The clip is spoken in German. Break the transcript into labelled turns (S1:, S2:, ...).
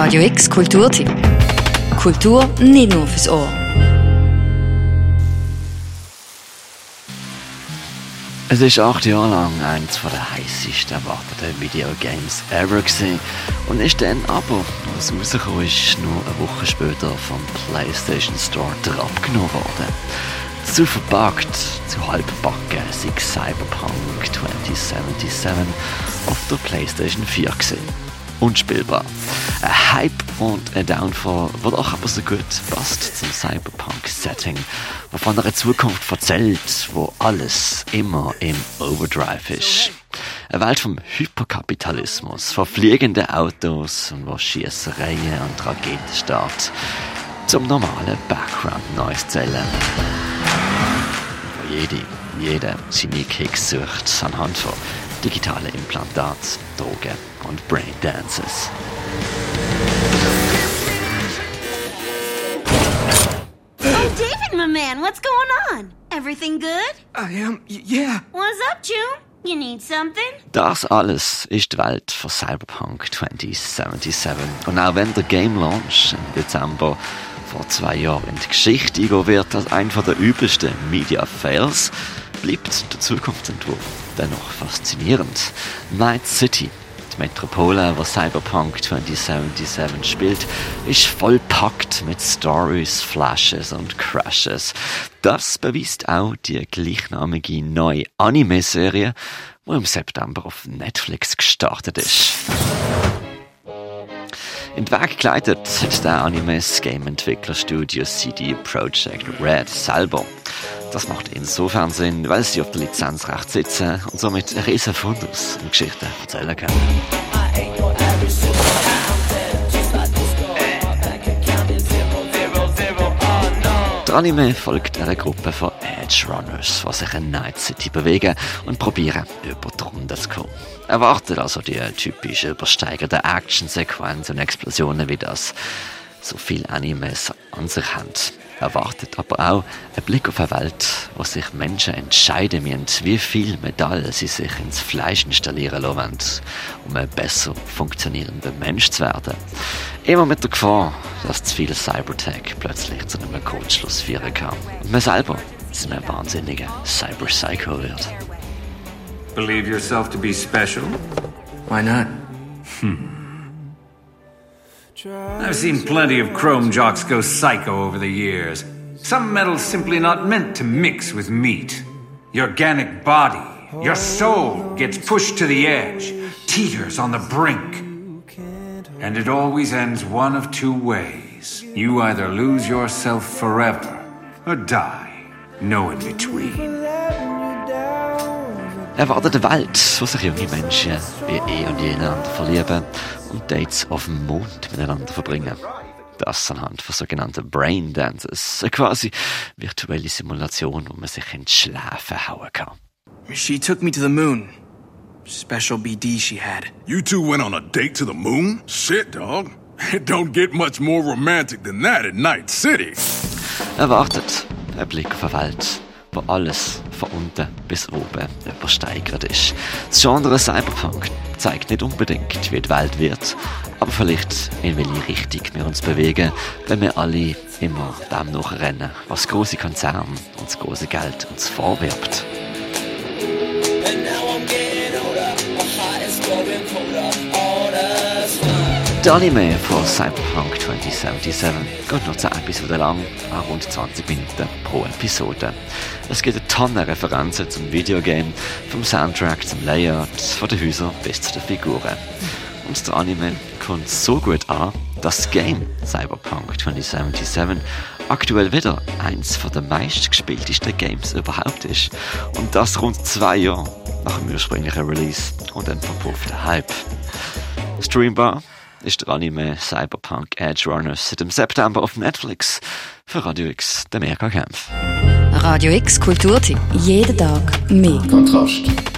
S1: Radio X Kulturtipp. Kultur nicht nur fürs Ohr.
S2: Es ist acht Jahre lang eines der heißesten erwarteten Videogames ever gewesen und ist dann aber, als es rausgekommen ist, nur eine Woche später vom PlayStation Store abgenommen worden. Zu verpackt, zu halbbacken sei Cyberpunk 2077 auf der PlayStation 4 gesehen unspielbar. Ein Hype und ein Downfall, was auch aber so gut passt zum Cyberpunk-Setting, wo von einer Zukunft erzählt, wo alles immer im Overdrive ist. Eine Welt vom Hyperkapitalismus, von fliegenden Autos und wo Schießereien und Raketenstart zum normalen Background-Noise zählen. Wo jede, jeder seine Kicks sucht anhand von digitale Implantat, Drogen und Braindances.
S3: Oh, David, my man, what's going on? Everything good?
S4: I am, yeah.
S3: What's up, June? You need something?
S2: Das alles ist die Welt von Cyberpunk 2077. Und auch wenn der Game Launch im Dezember vor zwei Jahren in die Geschichte eingehen wird als einer der übelsten Media Fails, bleibt der Zukunftsentwurf dennoch faszinierend. Night City, Metropole, wo Cyberpunk 2077 spielt, ist vollpackt mit Stories, Flashes und Crashes. Das beweist auch die gleichnamige neue Anime-Serie, die im September auf Netflix gestartet ist. In den Weg geleitet hat der Animes Game-Entwicklerstudio CD Projekt Red selber. Das macht insofern Sinn, weil sie auf der Lizenzrecht sitzen und somit einen riesen Fundus und Geschichten erzählen können. Der Anime folgt einer Gruppe von Edge Runners, die sich in Night City bewegen und probieren, über die Runde zu kommen. Erwartet also die typische übersteigerte Actionsequenz und Explosionen, wie das so viele Animes an sich haben erwartet aber auch ein Blick auf eine Welt, wo sich Menschen entscheiden müssen, wie viel Metall sie sich ins Fleisch installieren lassen, um ein besser funktionierender Mensch zu werden. Immer mit der Gefahr, dass zu viel Cybertech plötzlich zu einem Kurzschluss führen kann. Und man selber zu einem wahnsinnigen Cyber-Psycho wird.
S5: Believe yourself to be special?
S4: Why not?
S5: Hmm. I've seen plenty of chrome jocks go psycho over the years. Some metal's simply not meant to mix with meat. Your organic body, your soul gets pushed to the edge, teeters on the brink. And it always ends one of two ways. You either lose yourself forever or die. No in between.
S2: Erwartet eine Welt, wo sich junge Menschen wie eh und je einander verlieben und Dates auf dem Mond miteinander verbringen. Das anhand von sogenannten Brain Dances, eine quasi virtuelle Simulation, wo man sich ins Schlafen hauen kann.
S4: She took me to the moon. Special BD she had.
S6: You two went on a date to the moon? Shit, dog. It don't get much more romantic than that in Night City.
S2: Erwartet ein Blick auf eine Welt, wo alles von unten bis oben übersteigert ist. Das Genre Cyberpunk zeigt nicht unbedingt, wie die Welt wird, aber vielleicht in welche Richtung wir uns bewegen, wenn wir alle immer dem nachrennen, was große Konzerne und große Geld uns vorwirbt. Anime von Cyberpunk 2077 geht nur 10 Episoden lang, an rund 20 Minuten pro Episode. Es gibt eine Tonne Referenzen zum Videogame, vom Soundtrack zum Layout, von den Häusern bis zu den Figuren. Und der Anime kommt so gut an, dass das Game Cyberpunk 2077 aktuell wieder eins der meistgespieltesten Games überhaupt ist. Und das rund zwei Jahre nach dem ursprünglichen Release und einem verpufften Hype. Streambar ist der Anime Cyberpunk Edge Runners seit dem September auf Netflix für Radio X, der Megakämpf.
S1: Radio X Kulturtipp. Jeden Tag mehr.
S7: Kontrast.